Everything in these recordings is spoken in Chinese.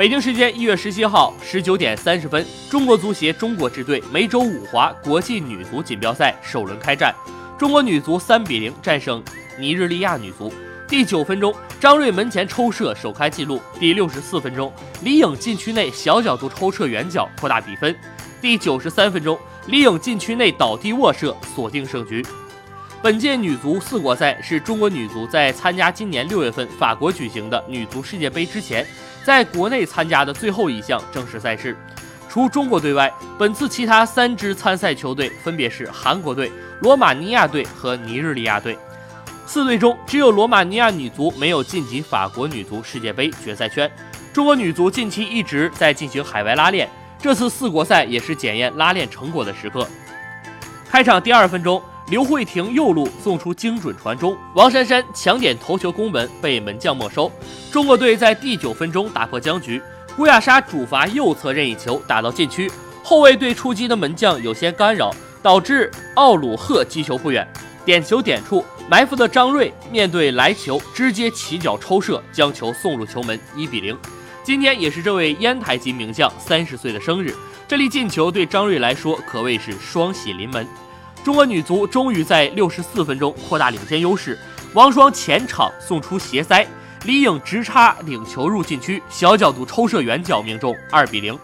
北京时间一月十七号十九点三十分，中国足协中国支队梅州五华国际女足锦标赛首轮开战，中国女足三比零战胜尼日利亚女足。第九分钟，张睿门前抽射首开纪录。第六十四分钟，李颖禁区内小角度抽射远角扩大比分。第九十三分钟，李颖禁区内倒地卧射锁定胜局。本届女足四国赛是中国女足在参加今年六月份法国举行的女足世界杯之前。在国内参加的最后一项正式赛事，除中国队外，本次其他三支参赛球队分别是韩国队、罗马尼亚队和尼日利亚队。四队中，只有罗马尼亚女足没有晋级法国女足世界杯决赛圈。中国女足近期一直在进行海外拉练，这次四国赛也是检验拉练成果的时刻。开场第二分钟。刘慧婷右路送出精准传中，王珊珊抢点头球攻门被门将没收。中国队在第九分钟打破僵局，郭亚莎主罚右侧任意球打到禁区，后卫对出击的门将有些干扰，导致奥鲁赫击球不远。点球点处埋伏的张睿面对来球直接起脚抽射，将球送入球门，一比零。今天也是这位烟台籍名将三十岁的生日，这粒进球对张睿来说可谓是双喜临门。中国女足终于在六十四分钟扩大领先优势，王霜前场送出斜塞，李颖直插领球入禁区，小角度抽射远角命中，二比零。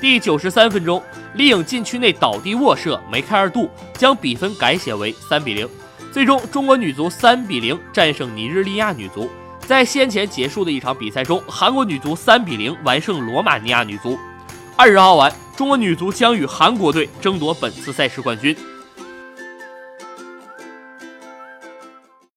第九十三分钟，李颖禁区内倒地卧射梅开二度，将比分改写为三比零。最终，中国女足三比零战胜尼日利亚女足。在先前结束的一场比赛中，韩国女足三比零完胜罗马尼亚女足。二十号晚，中国女足将与韩国队争夺本次赛事冠军。